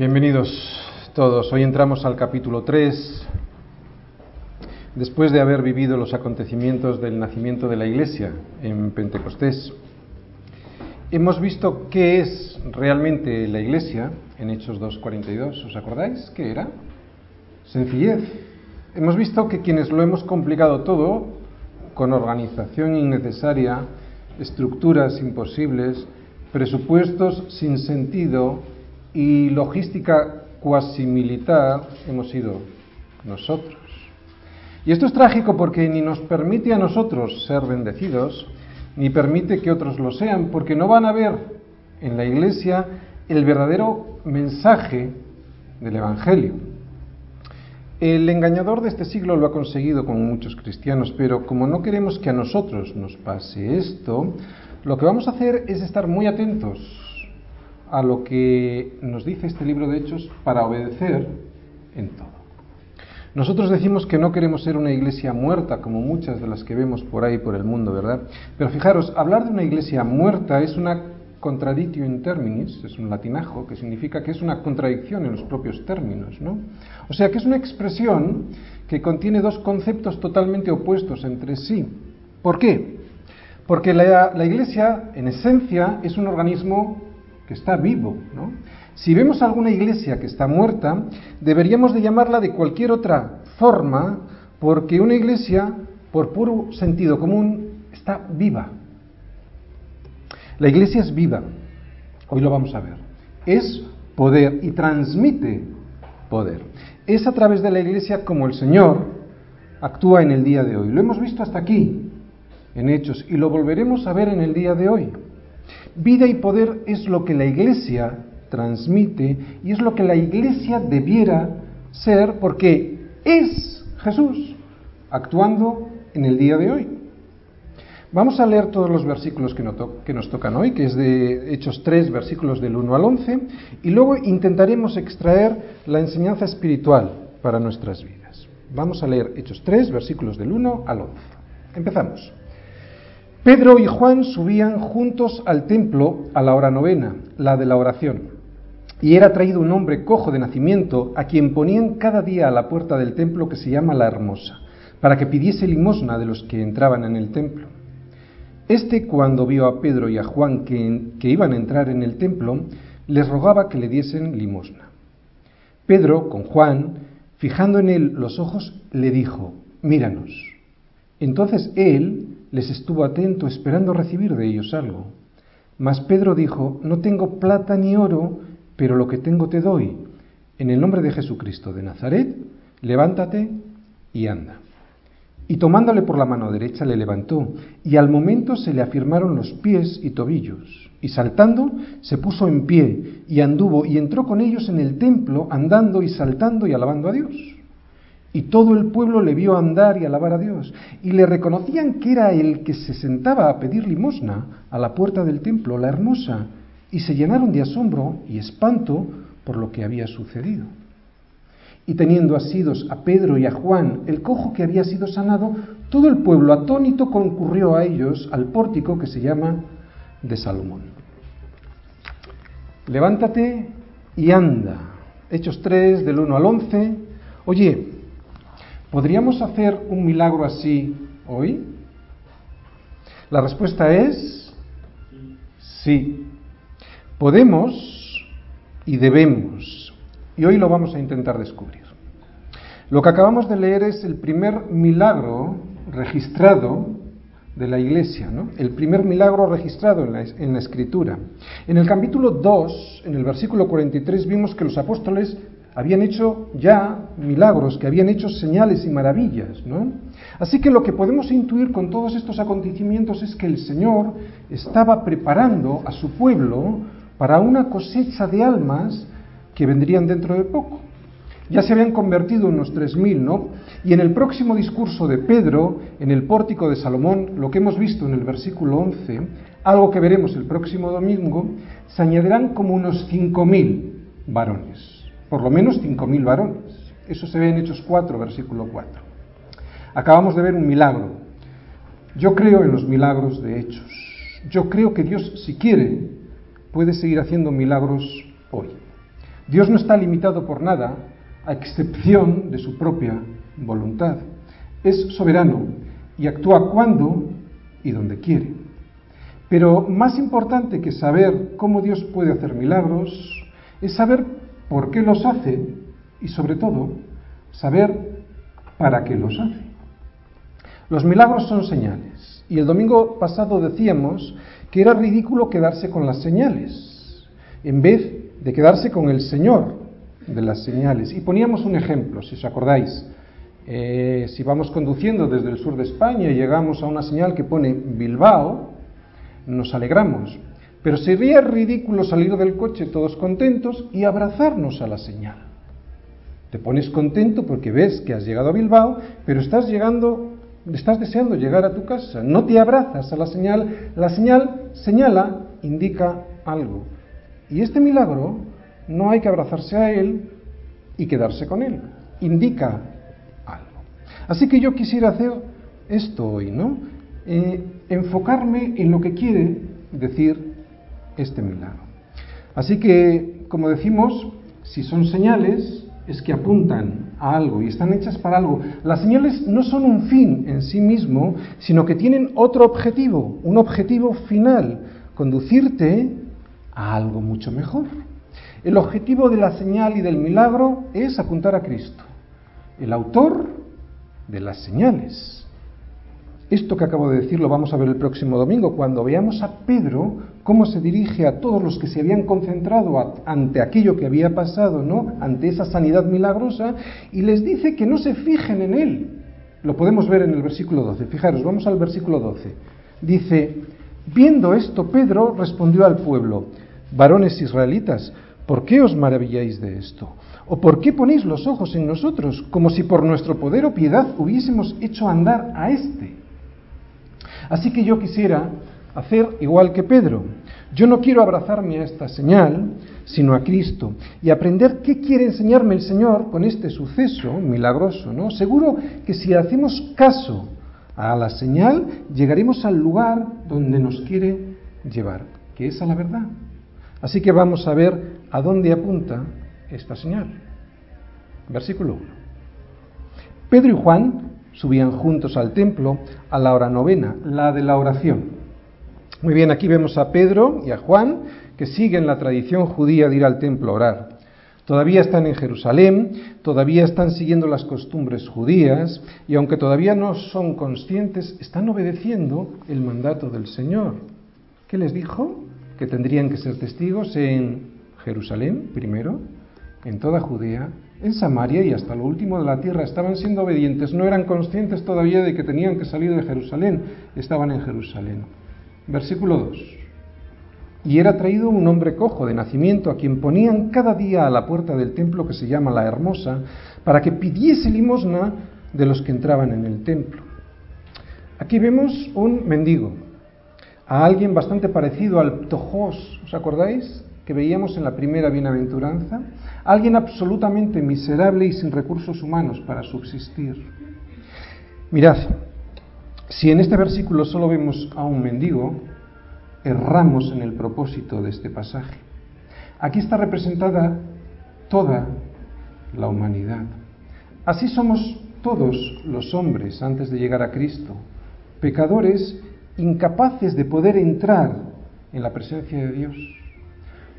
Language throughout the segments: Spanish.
Bienvenidos todos. Hoy entramos al capítulo 3, después de haber vivido los acontecimientos del nacimiento de la Iglesia en Pentecostés. Hemos visto qué es realmente la Iglesia en Hechos 2.42. ¿Os acordáis qué era? Sencillez. Hemos visto que quienes lo hemos complicado todo, con organización innecesaria, estructuras imposibles, presupuestos sin sentido y logística cuasi militar, hemos sido nosotros. Y esto es trágico porque ni nos permite a nosotros ser bendecidos, ni permite que otros lo sean, porque no van a ver en la iglesia el verdadero mensaje del Evangelio. El engañador de este siglo lo ha conseguido con muchos cristianos, pero como no queremos que a nosotros nos pase esto, lo que vamos a hacer es estar muy atentos a lo que nos dice este libro de Hechos para obedecer en todo. Nosotros decimos que no queremos ser una iglesia muerta, como muchas de las que vemos por ahí por el mundo, ¿verdad? Pero fijaros, hablar de una iglesia muerta es una contradictio in terminis, es un latinajo que significa que es una contradicción en los propios términos, ¿no? O sea que es una expresión que contiene dos conceptos totalmente opuestos entre sí. ¿Por qué? Porque la, la iglesia, en esencia, es un organismo que está vivo. ¿no? Si vemos alguna iglesia que está muerta, deberíamos de llamarla de cualquier otra forma, porque una iglesia, por puro sentido común, está viva. La iglesia es viva. Hoy lo vamos a ver. Es poder y transmite poder. Es a través de la iglesia como el Señor actúa en el día de hoy. Lo hemos visto hasta aquí, en Hechos y lo volveremos a ver en el día de hoy. Vida y poder es lo que la Iglesia transmite y es lo que la Iglesia debiera ser porque es Jesús actuando en el día de hoy. Vamos a leer todos los versículos que, nos tocan hoy, que es de Hechos 3, versículos del 1 al 11, y luego intentaremos extraer la enseñanza espiritual para nuestras vidas. Vamos a leer Hechos 3, versículos del 1 al 11. Empezamos. Pedro y Juan subían juntos al templo a la hora novena, la de la oración. Y era traído un hombre cojo de nacimiento, a quien ponían cada día a la puerta del templo que se llama la Hermosa, para que pidiese limosna de los que entraban en el templo. Este, cuando vio a Pedro y a Juan que, que iban a entrar en el templo, les rogaba que le diesen limosna. Pedro, con Juan, fijando en él los ojos, le dijo, míranos. Entonces él, les estuvo atento esperando recibir de ellos algo. Mas Pedro dijo, no tengo plata ni oro, pero lo que tengo te doy. En el nombre de Jesucristo de Nazaret, levántate y anda. Y tomándole por la mano derecha le levantó, y al momento se le afirmaron los pies y tobillos. Y saltando, se puso en pie, y anduvo, y entró con ellos en el templo, andando y saltando y alabando a Dios. Y todo el pueblo le vio andar y alabar a Dios. Y le reconocían que era el que se sentaba a pedir limosna a la puerta del templo, la hermosa. Y se llenaron de asombro y espanto por lo que había sucedido. Y teniendo asidos a Pedro y a Juan, el cojo que había sido sanado, todo el pueblo atónito concurrió a ellos al pórtico que se llama de Salomón. Levántate y anda. Hechos 3 del 1 al 11. Oye, ¿Podríamos hacer un milagro así hoy? La respuesta es sí. Podemos y debemos. Y hoy lo vamos a intentar descubrir. Lo que acabamos de leer es el primer milagro registrado de la iglesia, ¿no? el primer milagro registrado en la, escritura. En el capítulo 2, en el versículo 43, vimos que los apóstoles habían hecho ya milagros, que habían hecho señales y maravillas, ¿no? Así que lo que podemos intuir con todos estos acontecimientos es que el Señor estaba preparando a su pueblo para una cosecha de almas que vendrían dentro de poco. Ya se habían convertido unos tres mil, ¿no? Y en el próximo discurso de Pedro, en el pórtico de Salomón, lo que hemos visto en el versículo 11, algo que veremos el próximo domingo, se añadirán como unos cinco mil varones por lo menos 5.000 varones. Eso se ve en Hechos 4, versículo 4. Acabamos de ver un milagro. Yo creo en los milagros de Hechos. Yo creo que Dios, si quiere, puede seguir haciendo milagros hoy. Dios no está limitado por nada, a excepción de su propia voluntad. Es soberano y actúa cuando y donde quiere. Pero más importante que saber cómo Dios puede hacer milagros es saber por qué los hace y sobre todo saber para qué los hace. Los milagros son señales y el domingo pasado decíamos que era ridículo quedarse con las señales en vez de quedarse con el Señor de las señales. Y poníamos un ejemplo, si os acordáis. Eh, si vamos conduciendo desde el sur de España y llegamos a una señal que pone Bilbao, nos alegramos. Pero sería ridículo salir del coche todos contentos y abrazarnos a la señal. Te pones contento porque ves que has llegado a Bilbao, pero estás llegando, estás deseando llegar a tu casa. No te abrazas a la señal. La señal señala, indica algo. Y este milagro no hay que abrazarse a él y quedarse con él. Indica algo. Así que yo quisiera hacer esto hoy, ¿no? Eh, enfocarme en lo que quiere decir este milagro. Así que, como decimos, si son señales, es que apuntan a algo y están hechas para algo. Las señales no son un fin en sí mismo, sino que tienen otro objetivo, un objetivo final, conducirte a algo mucho mejor. El objetivo de la señal y del milagro es apuntar a Cristo, el autor de las señales. Esto que acabo de decir lo vamos a ver el próximo domingo, cuando veamos a Pedro cómo se dirige a todos los que se habían concentrado ante aquello que había pasado, ¿no? Ante esa sanidad milagrosa, y les dice que no se fijen en él. Lo podemos ver en el versículo 12. Fijaros, vamos al versículo 12. Dice, viendo esto, Pedro respondió al pueblo, varones israelitas, ¿por qué os maravilláis de esto? ¿O por qué ponéis los ojos en nosotros, como si por nuestro poder o piedad hubiésemos hecho andar a éste? Así que yo quisiera hacer igual que Pedro. Yo no quiero abrazarme a esta señal, sino a Cristo, y aprender qué quiere enseñarme el Señor con este suceso milagroso, ¿no? Seguro que si hacemos caso a la señal, llegaremos al lugar donde nos quiere llevar, que es a la verdad. Así que vamos a ver a dónde apunta esta señal. Versículo 1. Pedro y Juan subían juntos al templo a la hora novena, la de la oración. Muy bien, aquí vemos a Pedro y a Juan que siguen la tradición judía de ir al templo a orar. Todavía están en Jerusalén, todavía están siguiendo las costumbres judías y aunque todavía no son conscientes, están obedeciendo el mandato del Señor. ¿Qué les dijo? Que tendrían que ser testigos en Jerusalén primero, en toda Judea en Samaria y hasta lo último de la tierra. Estaban siendo obedientes, no eran conscientes todavía de que tenían que salir de Jerusalén, estaban en Jerusalén. Versículo 2. Y era traído un hombre cojo de nacimiento a quien ponían cada día a la puerta del templo que se llama la Hermosa, para que pidiese limosna de los que entraban en el templo. Aquí vemos un mendigo, a alguien bastante parecido al Tojos, ¿os acordáis? Que veíamos en la primera bienaventuranza, alguien absolutamente miserable y sin recursos humanos para subsistir. Mirad, si en este versículo solo vemos a un mendigo, erramos en el propósito de este pasaje. Aquí está representada toda la humanidad. Así somos todos los hombres antes de llegar a Cristo, pecadores incapaces de poder entrar en la presencia de Dios.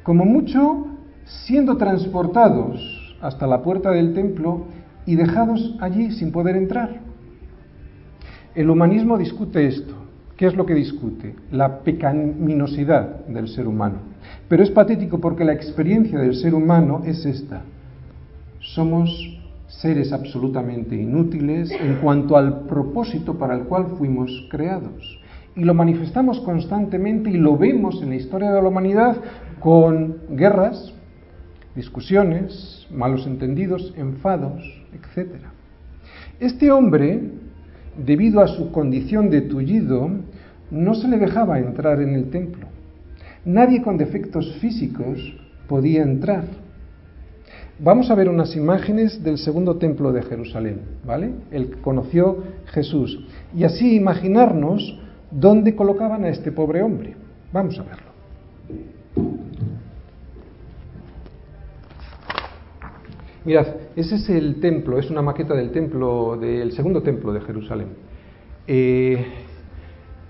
Como mucho siendo transportados hasta la puerta del templo y dejados allí sin poder entrar. El humanismo discute esto. ¿Qué es lo que discute? La pecaminosidad del ser humano. Pero es patético porque la experiencia del ser humano es esta. Somos seres absolutamente inútiles en cuanto al propósito para el cual fuimos creados. Y lo manifestamos constantemente y lo vemos en la historia de la humanidad con guerras, discusiones, malos entendidos, enfados, etc. Este hombre, debido a su condición de tullido, no se le dejaba entrar en el templo. Nadie con defectos físicos podía entrar. Vamos a ver unas imágenes del segundo templo de Jerusalén, ¿vale? El que conoció Jesús. Y así imaginarnos dónde colocaban a este pobre hombre. Vamos a verlo. Mirad, ese es el templo, es una maqueta del templo, del segundo templo de Jerusalén. Eh,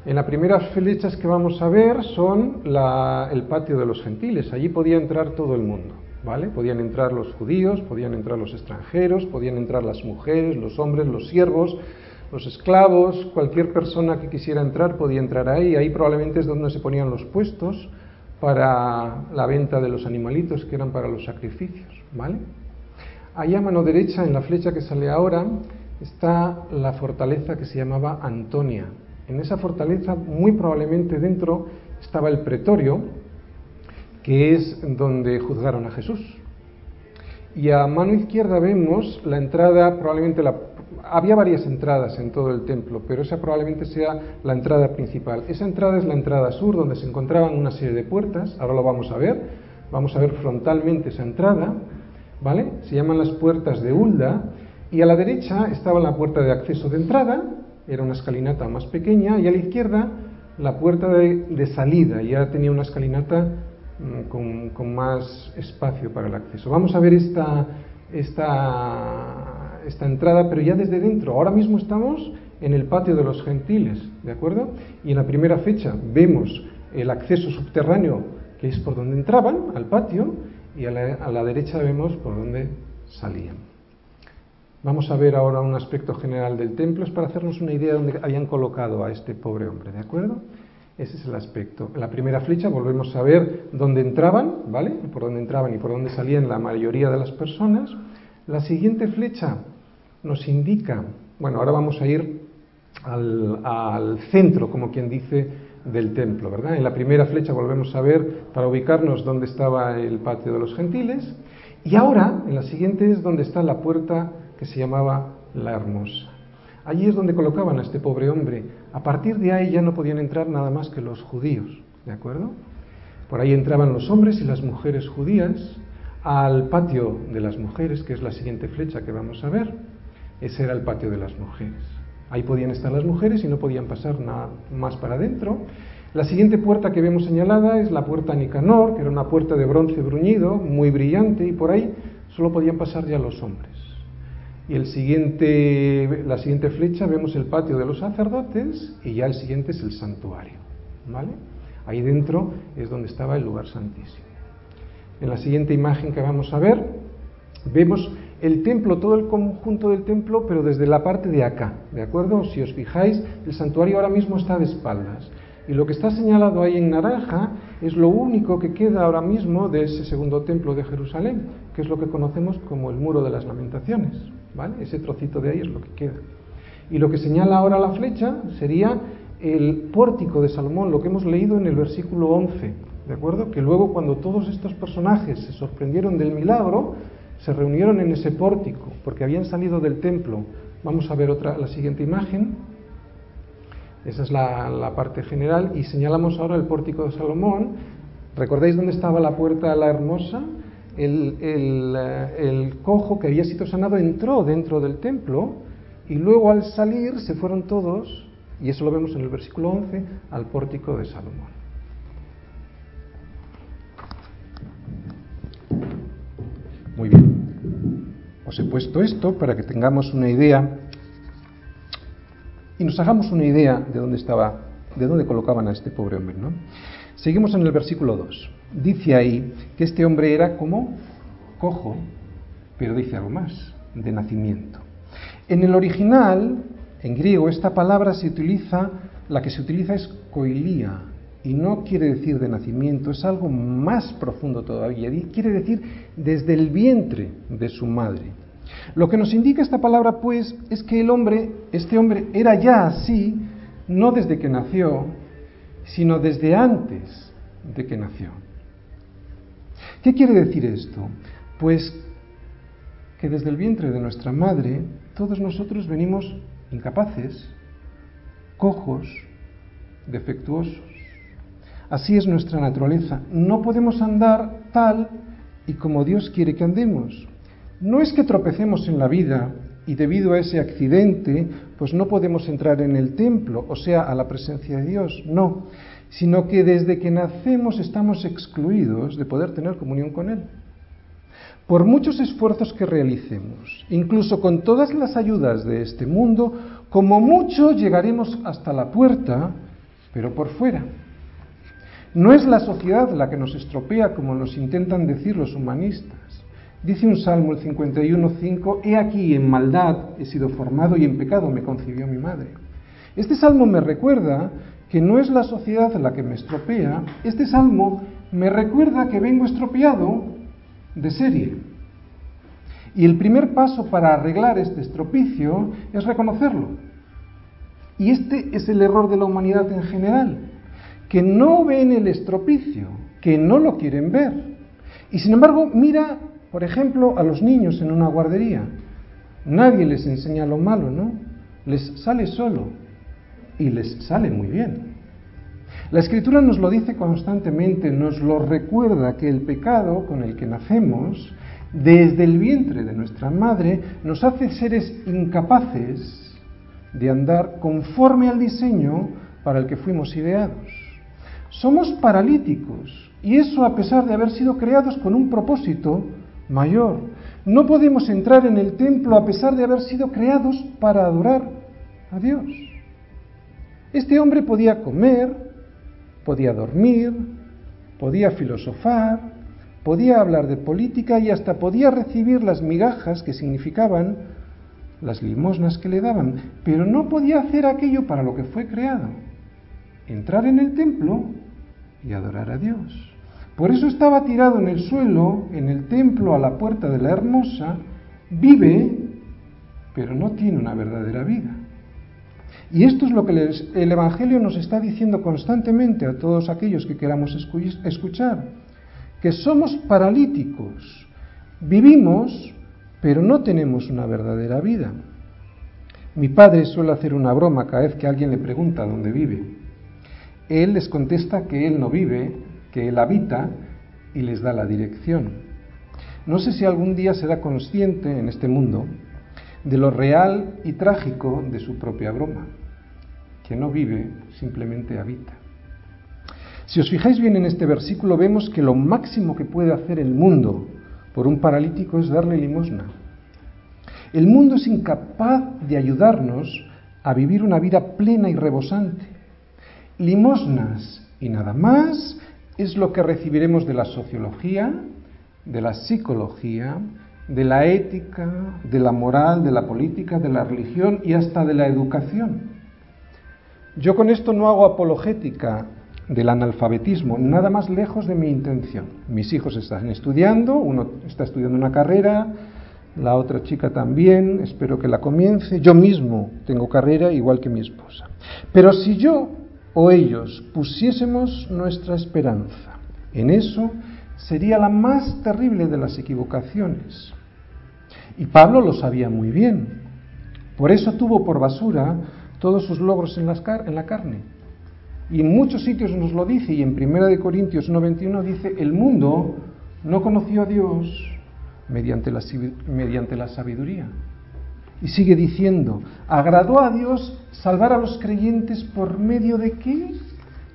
en las primeras flechas que vamos a ver son el patio de los gentiles. Allí podía entrar todo el mundo, ¿vale? Podían entrar los judíos, podían entrar los extranjeros, podían entrar las mujeres, los hombres, los siervos, los esclavos, cualquier persona que quisiera entrar podía entrar ahí. Ahí probablemente es donde se ponían los puestos para la venta de los animalitos que eran para los sacrificios, ¿vale? Allá a mano derecha, en la flecha que sale ahora, está la fortaleza que se llamaba Antonia. En esa fortaleza, muy probablemente dentro, estaba el pretorio, que es donde juzgaron a Jesús. Y a mano izquierda vemos la entrada, probablemente la... Había varias entradas en todo el templo, pero esa probablemente sea la entrada principal. Esa entrada es la entrada sur, donde se encontraban una serie de puertas, ahora lo vamos a ver, vamos a ver frontalmente esa entrada, ¿vale? Se llaman las puertas de Hulda, y a la derecha estaba la puerta de acceso de entrada, era una escalinata más pequeña, y a la izquierda la puerta de, salida, ya tenía una escalinata mm, con, más espacio para el acceso. Vamos a ver esta, esta, esta entrada, pero ya desde dentro. Ahora mismo estamos en el patio de los gentiles, ¿de acuerdo? Y en la primera fecha vemos el acceso subterráneo, que es por donde entraban, al patio, y a la, derecha vemos por donde salían. Vamos a ver ahora un aspecto general del templo, es para hacernos una idea de dónde habían colocado a este pobre hombre, ¿de acuerdo? Ese es el aspecto. En la primera flecha volvemos a ver dónde entraban, ¿vale? Por dónde entraban y por dónde salían la mayoría de las personas. La siguiente flecha nos indica, bueno, ahora vamos a ir al, centro, como quien dice, del templo, ¿verdad? En la primera flecha volvemos a ver para ubicarnos dónde estaba el patio de los gentiles. Y ahora, en la siguiente es donde está la puerta que se llamaba La Hermosa. Allí es donde colocaban a este pobre hombre. A partir de ahí ya no podían entrar nada más que los judíos, ¿de acuerdo? Por ahí entraban los hombres y las mujeres judías al patio de las mujeres, que es la siguiente flecha que vamos a ver. Ese era el patio de las mujeres. Ahí podían estar las mujeres y no podían pasar nada más para adentro. La siguiente puerta que vemos señalada es la puerta Nicanor, que era una puerta de bronce bruñido, muy brillante, y por ahí solo podían pasar ya los hombres. Y el siguiente, la siguiente flecha vemos el patio de los sacerdotes y ya el siguiente es el santuario. ¿vale? Ahí dentro es donde estaba el lugar santísimo. En la siguiente imagen que vamos a ver, vemos el templo, todo el conjunto del templo, pero desde la parte de acá, ¿de acuerdo? Si os fijáis, el santuario ahora mismo está de espaldas. Y lo que está señalado ahí en naranja es lo único que queda ahora mismo de ese segundo templo de Jerusalén, que es lo que conocemos como el muro de las lamentaciones. ¿vale? Ese trocito de ahí es lo que queda. Y lo que señala ahora la flecha sería el pórtico de Salomón, lo que hemos leído en el versículo 11, ¿de acuerdo? Que luego cuando todos estos personajes se sorprendieron del milagro, se reunieron en ese pórtico, porque habían salido del templo. Vamos a ver otra, la siguiente imagen. Esa es la, parte general. Y señalamos ahora el pórtico de Salomón. ¿Recordáis dónde estaba la puerta de la hermosa? el, eh, el, cojo que había sido sanado entró dentro del templo y luego al salir se fueron todos, y eso lo vemos en el versículo 11, al pórtico de Salomón. Muy bien. Os he puesto esto para que tengamos una idea y nos hagamos una idea de dónde estaba, de dónde colocaban a este pobre hombre, ¿no? Seguimos en el versículo 2. Dice ahí que este hombre era como cojo, pero dice algo más, de nacimiento. En el original, en griego, esta palabra se utiliza, la que se utiliza es koilía, y no quiere decir de nacimiento, es algo más profundo todavía, quiere decir desde el vientre de su madre. Lo que nos indica esta palabra, pues, es que el hombre, este hombre, era ya así, no desde que nació, sino desde antes de que nació. ¿Qué quiere decir esto? Pues que desde el vientre de nuestra madre todos nosotros venimos incapaces, cojos, defectuosos. Así es nuestra naturaleza. No podemos andar tal y como Dios quiere que andemos. No es que tropecemos en la vida y debido a ese accidente, pues no podemos entrar en el templo, o sea, a la presencia de Dios, no, sino que desde que nacemos estamos excluidos de poder tener comunión con Él. por muchos esfuerzos que realicemos, incluso con todas las ayudas de este mundo, como mucho llegaremos hasta la puerta, pero por fuera. No es la sociedad la que nos estropea como nos intentan decir los humanistas. Dice un salmo el 51.5, He aquí en maldad he sido formado y en pecado me concibió mi madre. Este salmo me recuerda que no es la sociedad la que me estropea, este salmo me recuerda que vengo estropeado de serie. Y el primer paso para arreglar este estropicio es reconocerlo. Y este es el error de la humanidad en general, que no ven el estropicio, que no lo quieren ver. Y sin embargo, mira, por ejemplo, a los niños en una guardería. Nadie les enseña lo malo, ¿no? Les sale solo y les sale muy bien. La escritura nos lo dice constantemente, nos lo recuerda que el pecado con el que nacemos, desde el vientre de nuestra madre, nos hace seres incapaces de andar conforme al diseño para el que fuimos ideados. Somos paralíticos y eso a pesar de haber sido creados con un propósito mayor. No podemos entrar en el templo a pesar de haber sido creados para adorar a Dios. Este hombre podía comer, podía dormir, podía filosofar, podía hablar de política y hasta podía recibir las migajas que significaban las limosnas que le daban, pero no podía hacer aquello para lo que fue creado, entrar en el templo y adorar a Dios. Por eso estaba tirado en el suelo, en el templo, a la puerta de la hermosa, vive, pero no tiene una verdadera vida. Y esto es lo que el Evangelio nos está diciendo constantemente a todos aquellos que queramos escuchar, que somos paralíticos, vivimos, pero no tenemos una verdadera vida. Mi padre suele hacer una broma cada vez que alguien le pregunta dónde vive. Él les contesta que él no vive, que él habita y les da la dirección. No sé si algún día será consciente en este mundo de lo real y trágico de su propia broma que no vive, simplemente habita. Si os fijáis bien en este versículo, vemos que lo máximo que puede hacer el mundo por un paralítico es darle limosna. El mundo es incapaz de ayudarnos a vivir una vida plena y rebosante. Limosnas y nada más es lo que recibiremos de la sociología, de la psicología, de la ética, de la moral, de la política, de la religión y hasta de la educación. Yo con esto no hago apologética del analfabetismo, nada más lejos de mi intención. Mis hijos están estudiando, uno está estudiando una carrera, la otra chica también, espero que la comience. Yo mismo tengo carrera igual que mi esposa. Pero si yo o ellos pusiésemos nuestra esperanza en eso, sería la más terrible de las equivocaciones. Y Pablo lo sabía muy bien. Por eso tuvo por basura todos sus logros en, la carne. Y en muchos sitios nos lo dice, y en 1 Corintios 1.21 dice, el mundo no conoció a Dios mediante la, mediante la sabiduría. Y sigue diciendo, agradó a Dios salvar a los creyentes por medio de qué?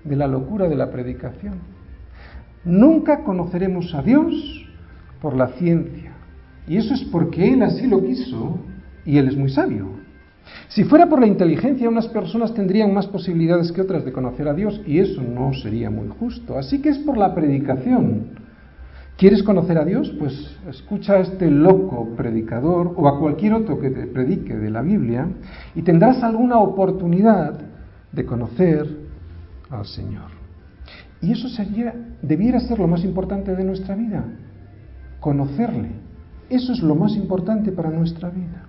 De la locura de la predicación. Nunca conoceremos a Dios por la ciencia. Y eso es porque Él así lo quiso y Él es muy sabio. Si fuera por la inteligencia, unas personas tendrían más posibilidades que otras de conocer a Dios y eso no sería muy justo. Así que es por la predicación. ¿Quieres conocer a Dios? Pues escucha a este loco predicador o a cualquier otro que te predique de la Biblia y tendrás alguna oportunidad de conocer al Señor. Y eso sería, debiera ser lo más importante de nuestra vida, conocerle. Eso es lo más importante para nuestra vida.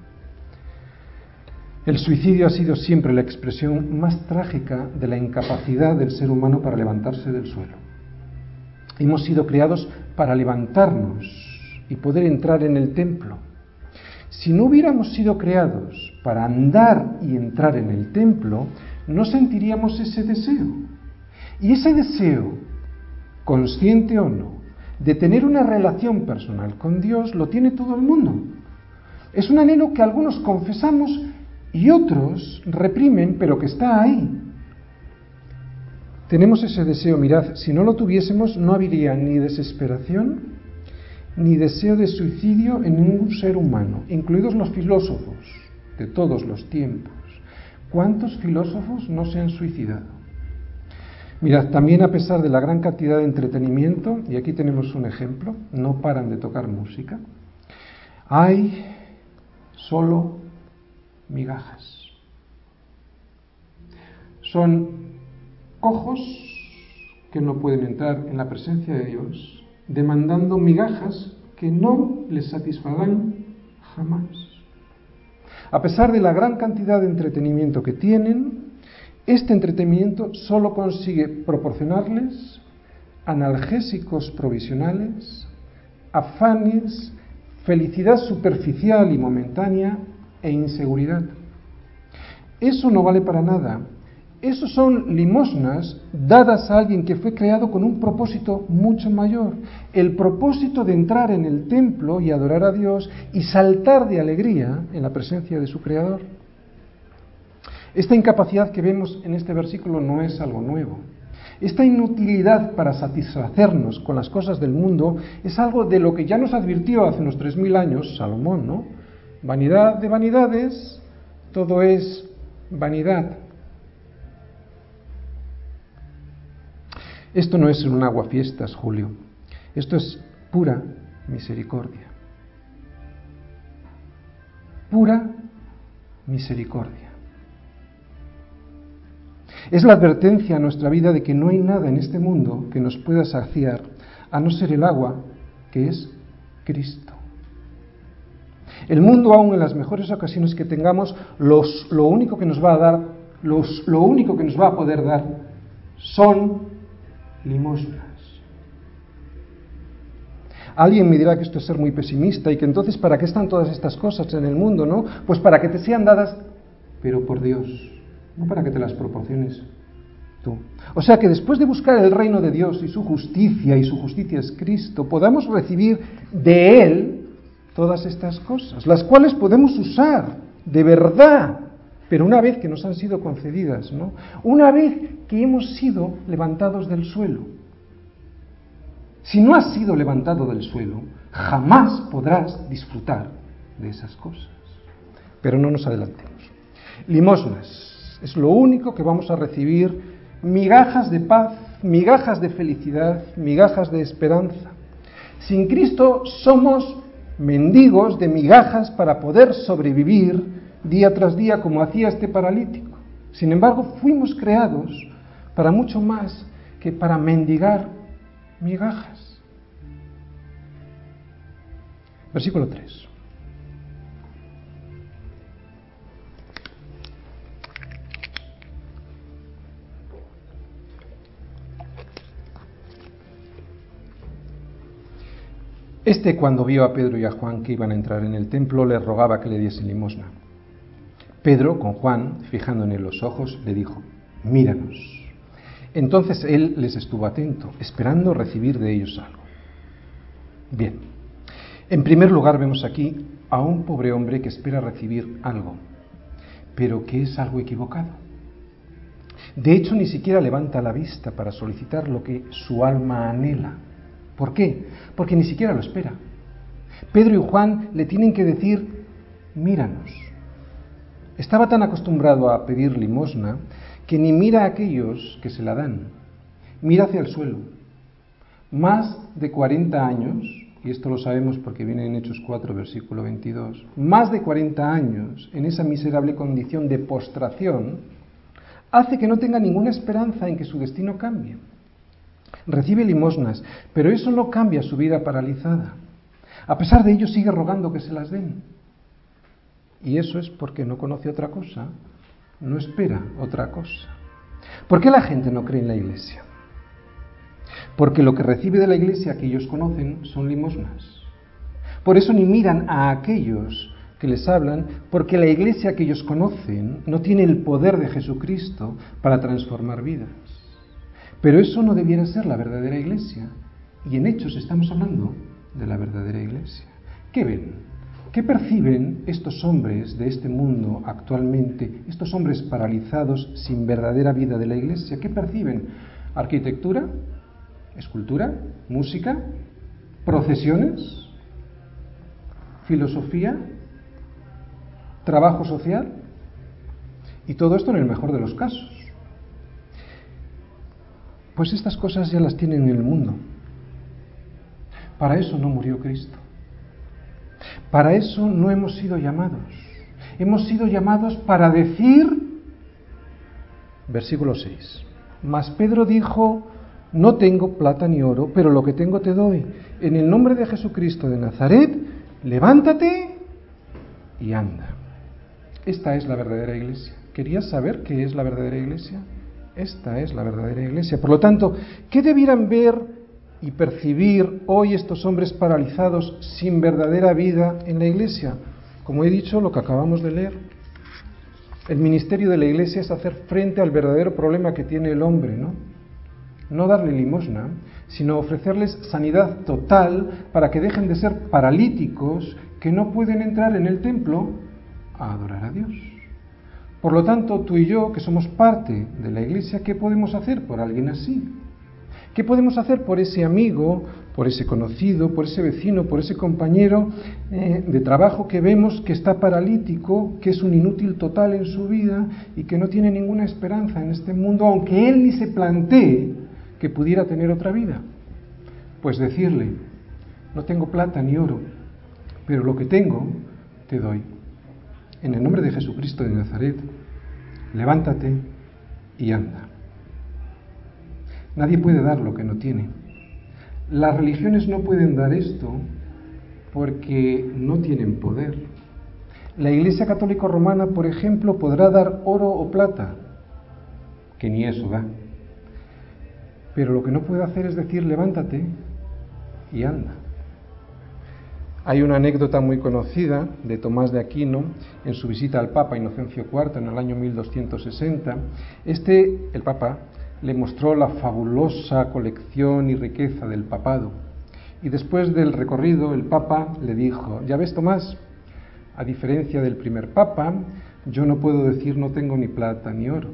El suicidio ha sido siempre la expresión más trágica de la incapacidad del ser humano para levantarse del suelo. Hemos sido creados para levantarnos y poder entrar en el templo. Si no hubiéramos sido creados para andar y entrar en el templo, no sentiríamos ese deseo. Y ese deseo, consciente o no, de tener una relación personal con Dios, lo tiene todo el mundo. Es un anhelo que algunos confesamos y otros reprimen, pero que está ahí. Tenemos ese deseo, mirad, si no lo tuviésemos no habría ni desesperación, ni deseo de suicidio en ningún ser humano, incluidos los filósofos de todos los tiempos. ¿Cuántos filósofos no se han suicidado? Mirad, también a pesar de la gran cantidad de entretenimiento, y aquí tenemos un ejemplo, no paran de tocar música, hay solo migajas. Son cojos que no pueden entrar en la presencia de Dios, demandando migajas que no les satisfarán jamás. A pesar de la gran cantidad de entretenimiento que tienen, este entretenimiento solo consigue proporcionarles analgésicos provisionales, afanes, felicidad superficial y momentánea e inseguridad. Eso no vale para nada. Eso son limosnas dadas a alguien que fue creado con un propósito mucho mayor, el propósito de entrar en el templo y adorar a Dios y saltar de alegría en la presencia de su Creador. Esta incapacidad que vemos en este versículo no es algo nuevo. Esta inutilidad para satisfacernos con las cosas del mundo es algo de lo que ya nos advirtió hace unos tres mil años Salomón, ¿no? Vanidad de vanidades, todo es vanidad. Esto no es un aguafiestas, Julio. Esto es pura misericordia. Pura misericordia. Es la advertencia a nuestra vida de que no hay nada en este mundo que nos pueda saciar, a no ser el agua, que es Cristo. El mundo, aún en las mejores ocasiones que tengamos, los, lo único que nos va a dar, los, lo único que nos va a poder dar, son limosnas. Alguien me dirá que esto es ser muy pesimista y que entonces, ¿para qué están todas estas cosas en el mundo, no? Pues para que te sean dadas, pero por Dios no para que te las proporciones tú. O sea que después de buscar el reino de Dios y su justicia, y su justicia es Cristo, podamos recibir de Él todas estas cosas, las cuales podemos usar de verdad, pero una vez que nos han sido concedidas, ¿no? Una vez que hemos sido levantados del suelo. Si no has sido levantado del suelo, jamás podrás disfrutar de esas cosas. Pero no nos adelantemos. Limosnas. Es lo único que vamos a recibir, migajas de paz, migajas de felicidad, migajas de esperanza. Sin Cristo somos mendigos de migajas para poder sobrevivir día tras día como hacía este paralítico. Sin embargo, fuimos creados para mucho más que para mendigar migajas. Versículo 3. Este cuando vio a Pedro y a Juan que iban a entrar en el templo, le rogaba que le diesen limosna. Pedro, con Juan, fijando en él los ojos, le dijo, míranos. Entonces él les estuvo atento, esperando recibir de ellos algo. Bien, en primer lugar vemos aquí a un pobre hombre que espera recibir algo, pero que es algo equivocado. De hecho, ni siquiera levanta la vista para solicitar lo que su alma anhela. ¿Por qué? Porque ni siquiera lo espera. Pedro y Juan le tienen que decir, míranos. Estaba tan acostumbrado a pedir limosna que ni mira a aquellos que se la dan, mira hacia el suelo. Más de 40 años, y esto lo sabemos porque viene en Hechos 4, versículo 22, más de 40 años en esa miserable condición de postración, hace que no tenga ninguna esperanza en que su destino cambie recibe limosnas, pero eso no cambia su vida paralizada. A pesar de ello sigue rogando que se las den. Y eso es porque no conoce otra cosa, no espera otra cosa. ¿Por qué la gente no cree en la iglesia? Porque lo que recibe de la iglesia que ellos conocen son limosnas. Por eso ni miran a aquellos que les hablan, porque la iglesia que ellos conocen no tiene el poder de Jesucristo para transformar vidas. Pero eso no debiera ser la verdadera iglesia. Y en hechos estamos hablando de la verdadera iglesia. ¿Qué ven? ¿Qué perciben estos hombres de este mundo actualmente, estos hombres paralizados sin verdadera vida de la iglesia? ¿Qué perciben? ¿Arquitectura? ¿Escultura? ¿Música? ¿Procesiones? filosofía, trabajo social y todo esto en el mejor de los casos. Pues estas cosas ya las tienen en el mundo. Para eso no murió Cristo. Para eso no hemos sido llamados. Hemos sido llamados para decir, versículo 6, mas Pedro dijo, no tengo plata ni oro, pero lo que tengo te doy. En el nombre de Jesucristo de Nazaret, levántate y anda. Esta es la verdadera iglesia. ¿Querías saber qué es la verdadera iglesia? Esta es la verdadera iglesia. Por lo tanto, ¿qué debieran ver y percibir hoy estos hombres paralizados sin verdadera vida en la iglesia? Como he dicho, lo que acabamos de leer. El ministerio de la iglesia es hacer frente al verdadero problema que tiene el hombre, ¿no? No darle limosna, sino ofrecerles sanidad total para que dejen de ser paralíticos que no pueden entrar en el templo a adorar a Dios. Por lo tanto, tú y yo, que somos parte de la iglesia, ¿qué podemos hacer por alguien así? ¿Qué podemos hacer por ese amigo, por ese conocido, por ese vecino, por ese compañero eh, de trabajo que vemos que está paralítico, que es un inútil total en su vida y que no tiene ninguna esperanza en este mundo, aunque él ni se plantee que pudiera tener otra vida? Pues decirle, no tengo plata ni oro, pero lo que tengo te doy. En el nombre de Jesucristo de Nazaret, levántate y anda. Nadie puede dar lo que no tiene. Las religiones no pueden dar esto porque no tienen poder. La Iglesia Católica Romana, por ejemplo, podrá dar oro o plata, que ni eso da. Pero lo que no puede hacer es decir, levántate y anda. Hay una anécdota muy conocida de Tomás de Aquino en su visita al Papa Inocencio IV en el año 1260. Este, el Papa, le mostró la fabulosa colección y riqueza del papado. Y después del recorrido, el Papa le dijo, ya ves Tomás, a diferencia del primer Papa, yo no puedo decir no tengo ni plata ni oro.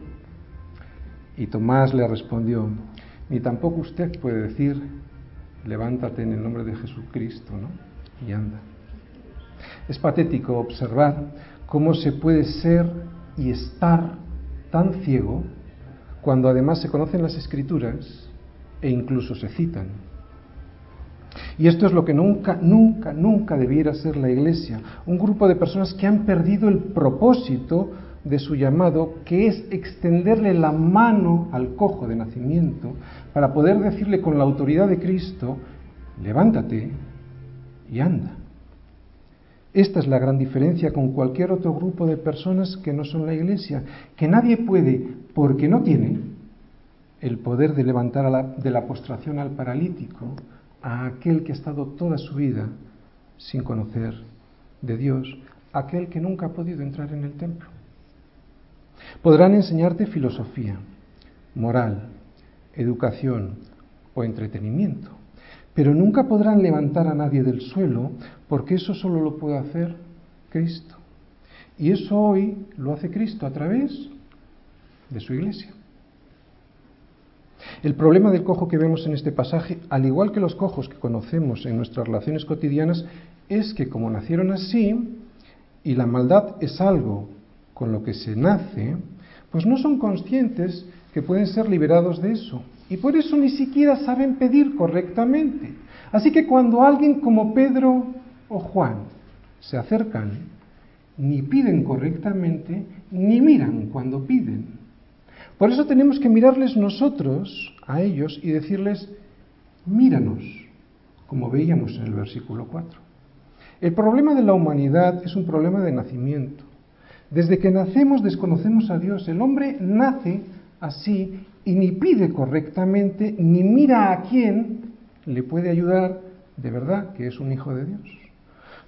Y Tomás le respondió, ni tampoco usted puede decir, levántate en el nombre de Jesucristo, ¿no? Y anda. Es patético observar cómo se puede ser y estar tan ciego cuando además se conocen las escrituras e incluso se citan. Y esto es lo que nunca, nunca, nunca debiera ser la iglesia. Un grupo de personas que han perdido el propósito de su llamado, que es extenderle la mano al cojo de nacimiento para poder decirle con la autoridad de Cristo, levántate y anda. Esta es la gran diferencia con cualquier otro grupo de personas que no son la iglesia, que nadie puede, porque no tiene, el poder de levantar de la postración al paralítico, a aquel que ha estado toda su vida sin conocer de Dios, aquel que nunca ha podido entrar en el templo. Podrán enseñarte filosofía, moral, educación o entretenimiento, pero nunca podrán levantar a nadie del suelo porque eso solo lo puede hacer Cristo. Y eso hoy lo hace Cristo a través de su iglesia. El problema del cojo que vemos en este pasaje, al igual que los cojos que conocemos en nuestras relaciones cotidianas, es que como nacieron así, y la maldad es algo con lo que se nace, pues no son conscientes que pueden ser liberados de eso. Y por eso ni siquiera saben pedir correctamente. Así que cuando alguien como Pedro o Juan se acercan, ni piden correctamente, ni miran cuando piden. Por eso tenemos que mirarles nosotros a ellos y decirles, míranos, como veíamos en el versículo 4. El problema de la humanidad es un problema de nacimiento. Desde que nacemos desconocemos a Dios. El hombre nace así y ni pide correctamente, ni mira a quién le puede ayudar de verdad que es un hijo de Dios.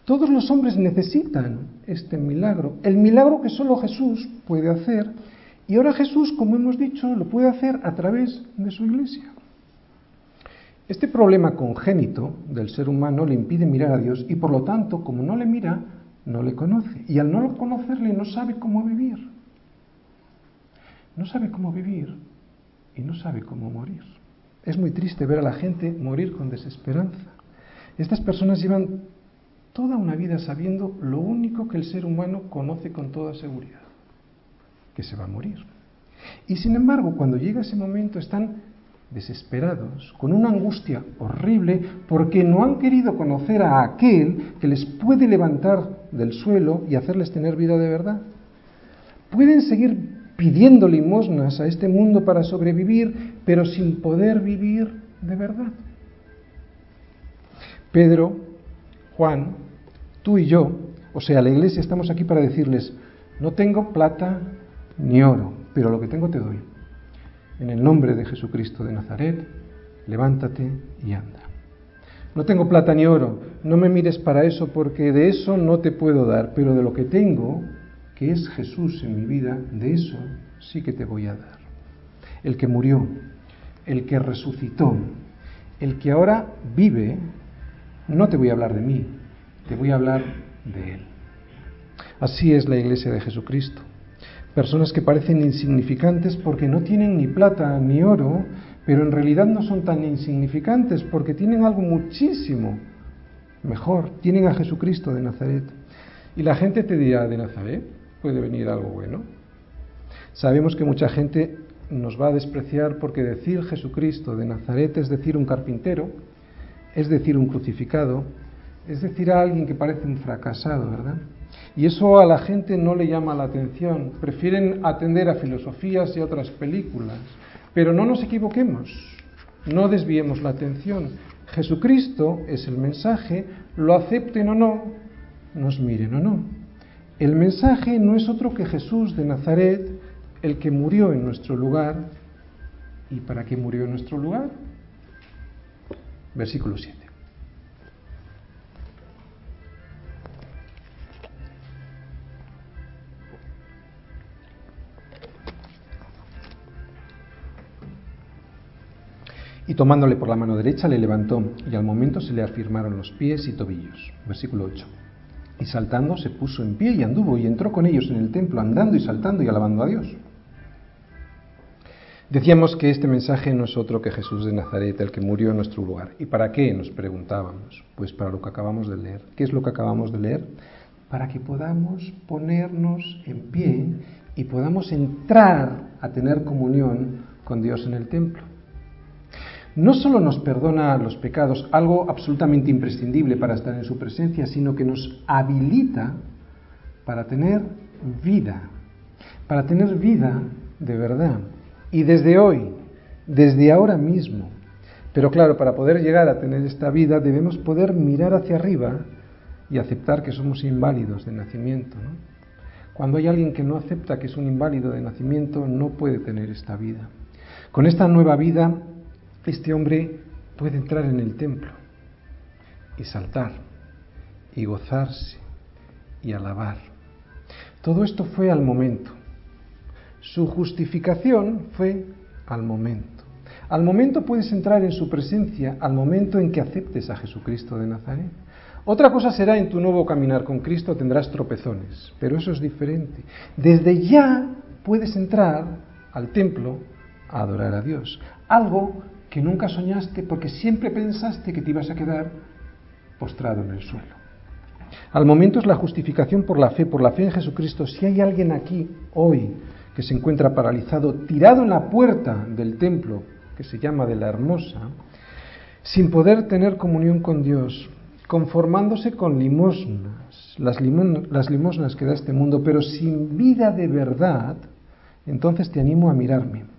Todos los hombres necesitan este milagro, el milagro que solo Jesús puede hacer, y ahora Jesús, como hemos dicho, lo puede hacer a través de su iglesia. Este problema congénito del ser humano le impide mirar a Dios y por lo tanto, como no le mira, no le conoce. Y al no conocerle no sabe cómo vivir. No sabe cómo vivir y no sabe cómo morir. Es muy triste ver a la gente morir con desesperanza. Estas personas llevan toda una vida sabiendo lo único que el ser humano conoce con toda seguridad, que se va a morir. Y sin embargo, cuando llega ese momento están desesperados, con una angustia horrible, porque no han querido conocer a aquel que les puede levantar del suelo y hacerles tener vida de verdad. Pueden seguir pidiendo limosnas a este mundo para sobrevivir, pero sin poder vivir de verdad. Pedro, Juan, tú y yo, o sea, la iglesia, estamos aquí para decirles, no tengo plata ni oro, pero lo que tengo te doy. En el nombre de Jesucristo de Nazaret, levántate y anda. No tengo plata ni oro, no me mires para eso porque de eso no te puedo dar, pero de lo que tengo, que es Jesús en mi vida, de eso sí que te voy a dar. El que murió, el que resucitó, el que ahora vive, no te voy a hablar de mí, te voy a hablar de Él. Así es la iglesia de Jesucristo. Personas que parecen insignificantes porque no tienen ni plata ni oro, pero en realidad no son tan insignificantes porque tienen algo muchísimo mejor. Tienen a Jesucristo de Nazaret. Y la gente te dirá, de Nazaret puede venir algo bueno. Sabemos que mucha gente nos va a despreciar porque decir Jesucristo de Nazaret es decir un carpintero, es decir un crucificado, es decir a alguien que parece un fracasado, ¿verdad? Y eso a la gente no le llama la atención, prefieren atender a filosofías y a otras películas. Pero no nos equivoquemos, no desviemos la atención. Jesucristo es el mensaje, lo acepten o no, nos miren o no. El mensaje no es otro que Jesús de Nazaret, el que murió en nuestro lugar. ¿Y para qué murió en nuestro lugar? Versículo 7. Y tomándole por la mano derecha le levantó, y al momento se le afirmaron los pies y tobillos. Versículo 8. Y saltando se puso en pie y anduvo y entró con ellos en el templo, andando y saltando y alabando a Dios. Decíamos que este mensaje no es otro que Jesús de Nazaret, el que murió en nuestro lugar. ¿Y para qué? Nos preguntábamos. Pues para lo que acabamos de leer. ¿Qué es lo que acabamos de leer? Para que podamos ponernos en pie y podamos entrar a tener comunión con Dios en el templo no solo nos perdona los pecados, algo absolutamente imprescindible para estar en su presencia, sino que nos habilita para tener vida, para tener vida de verdad. Y desde hoy, desde ahora mismo. Pero claro, para poder llegar a tener esta vida debemos poder mirar hacia arriba y aceptar que somos inválidos de nacimiento. Cuando hay alguien que no acepta que es un inválido de nacimiento, no puede tener esta vida. Con esta nueva vida este hombre puede entrar en el templo y saltar y gozarse y alabar. Todo esto fue al momento. Su justificación fue al momento. Al momento puedes entrar en su presencia, al momento en que aceptes a Jesucristo de Nazaret. Otra cosa será en tu nuevo caminar con Cristo tendrás tropezones, pero eso es diferente. Desde ya puedes entrar al templo a adorar a Dios, algo que nunca soñaste porque siempre pensaste que te ibas a quedar postrado en el suelo. Al momento es la justificación por la fe, por la fe en Jesucristo. Si hay alguien aquí hoy que se encuentra paralizado, tirado en la puerta del templo, que se llama de la hermosa, sin poder tener comunión con Dios, conformándose con limosnas, las, las limosnas que da este mundo, pero sin vida de verdad, entonces te animo a mirarme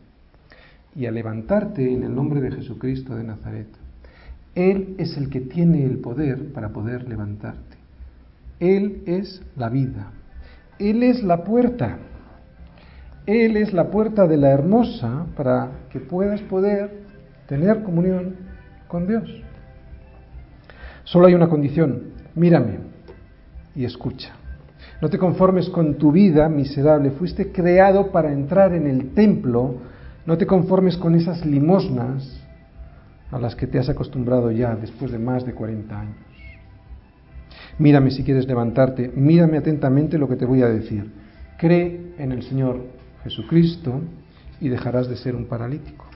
y a levantarte en el nombre de Jesucristo de Nazaret. Él es el que tiene el poder para poder levantarte. Él es la vida. Él es la puerta. Él es la puerta de la hermosa para que puedas poder tener comunión con Dios. Solo hay una condición. Mírame y escucha. No te conformes con tu vida miserable. Fuiste creado para entrar en el templo no te conformes con esas limosnas a las que te has acostumbrado ya después de más de 40 años. Mírame si quieres levantarte, mírame atentamente lo que te voy a decir. Cree en el Señor Jesucristo y dejarás de ser un paralítico.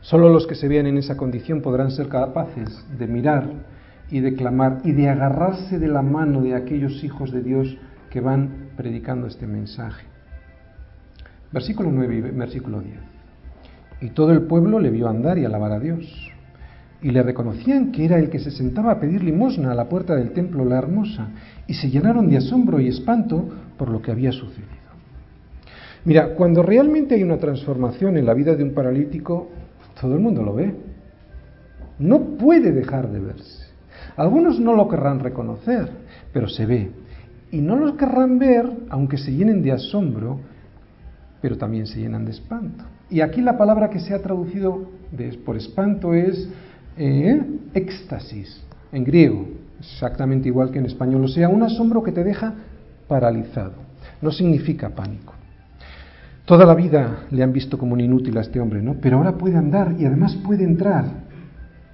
Solo los que se vean en esa condición podrán ser capaces de mirar y de clamar y de agarrarse de la mano de aquellos hijos de Dios que van predicando este mensaje. Versículo 9 y versículo 10. Y todo el pueblo le vio andar y alabar a Dios. Y le reconocían que era el que se sentaba a pedir limosna a la puerta del templo La Hermosa, y se llenaron de asombro y espanto por lo que había sucedido. Mira, cuando realmente hay una transformación en la vida de un paralítico, todo el mundo lo ve. No puede dejar de verse. Algunos no lo querrán reconocer, pero se ve. Y no lo querrán ver, aunque se llenen de asombro, pero también se llenan de espanto. Y aquí la palabra que se ha traducido por espanto es eh, éxtasis, en griego, exactamente igual que en español. O sea, un asombro que te deja paralizado. No significa pánico. Toda la vida le han visto como un inútil a este hombre, ¿no? Pero ahora puede andar y además puede entrar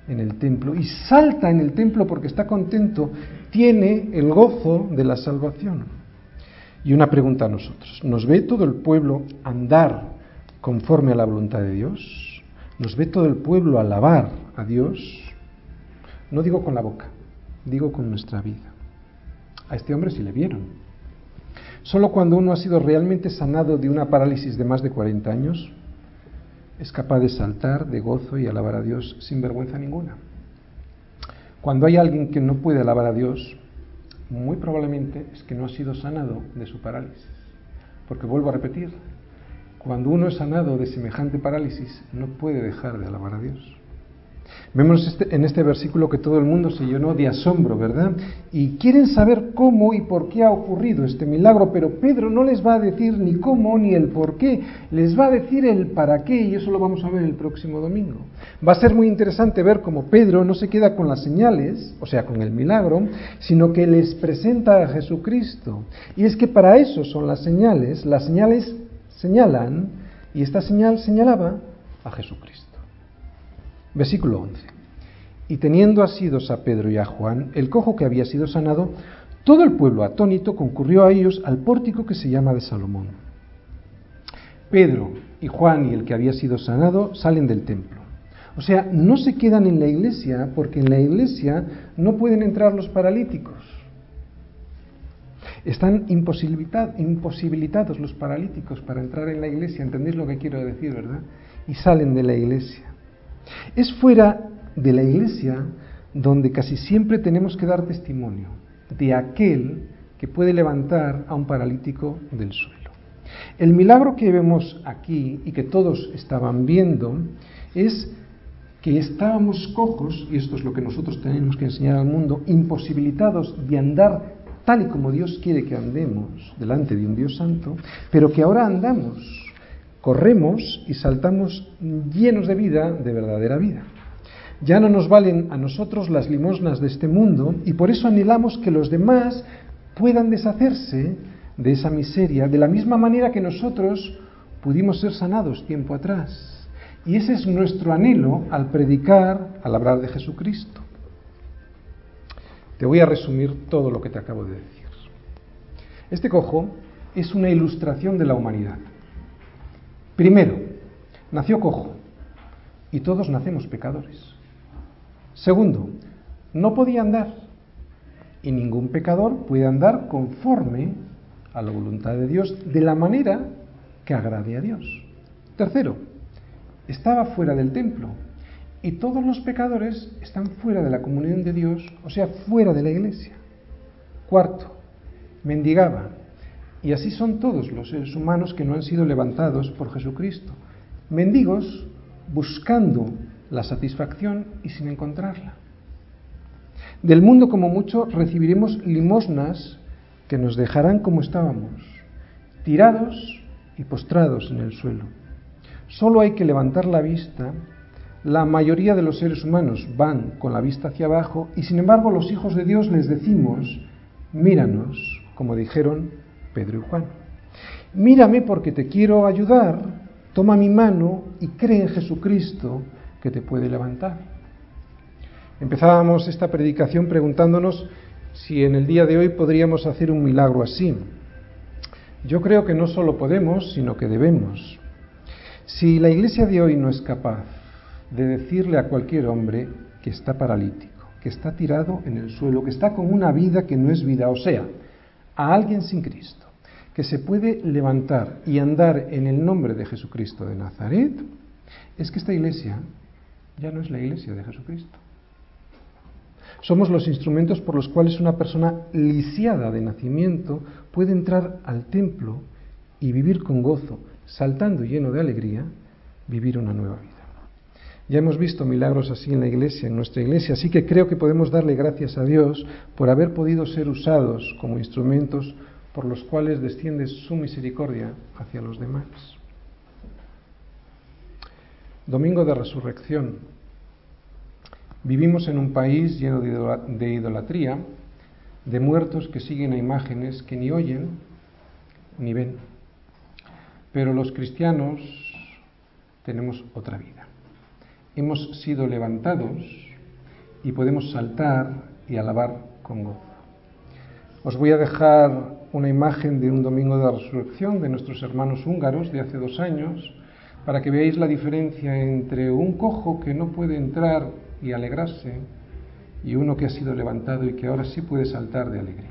en el templo y salta en el templo porque está contento, tiene el gozo de la salvación. Y una pregunta a nosotros, ¿nos ve todo el pueblo andar conforme a la voluntad de Dios? ¿Nos ve todo el pueblo alabar a Dios? No digo con la boca, digo con nuestra vida. A este hombre sí le vieron. Solo cuando uno ha sido realmente sanado de una parálisis de más de 40 años, es capaz de saltar de gozo y alabar a Dios sin vergüenza ninguna. Cuando hay alguien que no puede alabar a Dios, muy probablemente es que no ha sido sanado de su parálisis. Porque vuelvo a repetir, cuando uno es sanado de semejante parálisis, no puede dejar de alabar a Dios. Vemos este, en este versículo que todo el mundo se llenó de asombro, ¿verdad? Y quieren saber cómo y por qué ha ocurrido este milagro, pero Pedro no les va a decir ni cómo ni el por qué, les va a decir el para qué, y eso lo vamos a ver el próximo domingo. Va a ser muy interesante ver cómo Pedro no se queda con las señales, o sea, con el milagro, sino que les presenta a Jesucristo. Y es que para eso son las señales, las señales señalan, y esta señal señalaba a Jesucristo. Versículo 11. Y teniendo asidos a Pedro y a Juan, el cojo que había sido sanado, todo el pueblo atónito concurrió a ellos al pórtico que se llama de Salomón. Pedro y Juan y el que había sido sanado salen del templo. O sea, no se quedan en la iglesia porque en la iglesia no pueden entrar los paralíticos. Están imposibilitados los paralíticos para entrar en la iglesia, ¿entendéis lo que quiero decir, verdad? Y salen de la iglesia. Es fuera de la iglesia donde casi siempre tenemos que dar testimonio de aquel que puede levantar a un paralítico del suelo. El milagro que vemos aquí y que todos estaban viendo es que estábamos cojos, y esto es lo que nosotros tenemos que enseñar al mundo, imposibilitados de andar tal y como Dios quiere que andemos delante de un Dios santo, pero que ahora andamos corremos y saltamos llenos de vida, de verdadera vida. Ya no nos valen a nosotros las limosnas de este mundo y por eso anhelamos que los demás puedan deshacerse de esa miseria de la misma manera que nosotros pudimos ser sanados tiempo atrás. Y ese es nuestro anhelo al predicar, al hablar de Jesucristo. Te voy a resumir todo lo que te acabo de decir. Este cojo es una ilustración de la humanidad. Primero, nació cojo y todos nacemos pecadores. Segundo, no podía andar y ningún pecador puede andar conforme a la voluntad de Dios de la manera que agrade a Dios. Tercero, estaba fuera del templo y todos los pecadores están fuera de la comunión de Dios, o sea, fuera de la iglesia. Cuarto, mendigaba y así son todos los seres humanos que no han sido levantados por Jesucristo. Mendigos buscando la satisfacción y sin encontrarla. Del mundo como mucho recibiremos limosnas que nos dejarán como estábamos, tirados y postrados en el suelo. Solo hay que levantar la vista. La mayoría de los seres humanos van con la vista hacia abajo y sin embargo los hijos de Dios les decimos, míranos, como dijeron Pedro y Juan. Mírame porque te quiero ayudar, toma mi mano y cree en Jesucristo que te puede levantar. Empezábamos esta predicación preguntándonos si en el día de hoy podríamos hacer un milagro así. Yo creo que no solo podemos, sino que debemos. Si la iglesia de hoy no es capaz de decirle a cualquier hombre que está paralítico, que está tirado en el suelo, que está con una vida que no es vida, o sea, a alguien sin Cristo, que se puede levantar y andar en el nombre de Jesucristo de Nazaret, es que esta iglesia ya no es la iglesia de Jesucristo. Somos los instrumentos por los cuales una persona lisiada de nacimiento puede entrar al templo y vivir con gozo, saltando lleno de alegría, vivir una nueva vida. Ya hemos visto milagros así en la iglesia, en nuestra iglesia, así que creo que podemos darle gracias a Dios por haber podido ser usados como instrumentos por los cuales desciende su misericordia hacia los demás. Domingo de Resurrección. Vivimos en un país lleno de idolatría, de muertos que siguen a imágenes que ni oyen ni ven. Pero los cristianos tenemos otra vida hemos sido levantados y podemos saltar y alabar con gozo. Os voy a dejar una imagen de un domingo de resurrección de nuestros hermanos húngaros de hace dos años para que veáis la diferencia entre un cojo que no puede entrar y alegrarse y uno que ha sido levantado y que ahora sí puede saltar de alegría.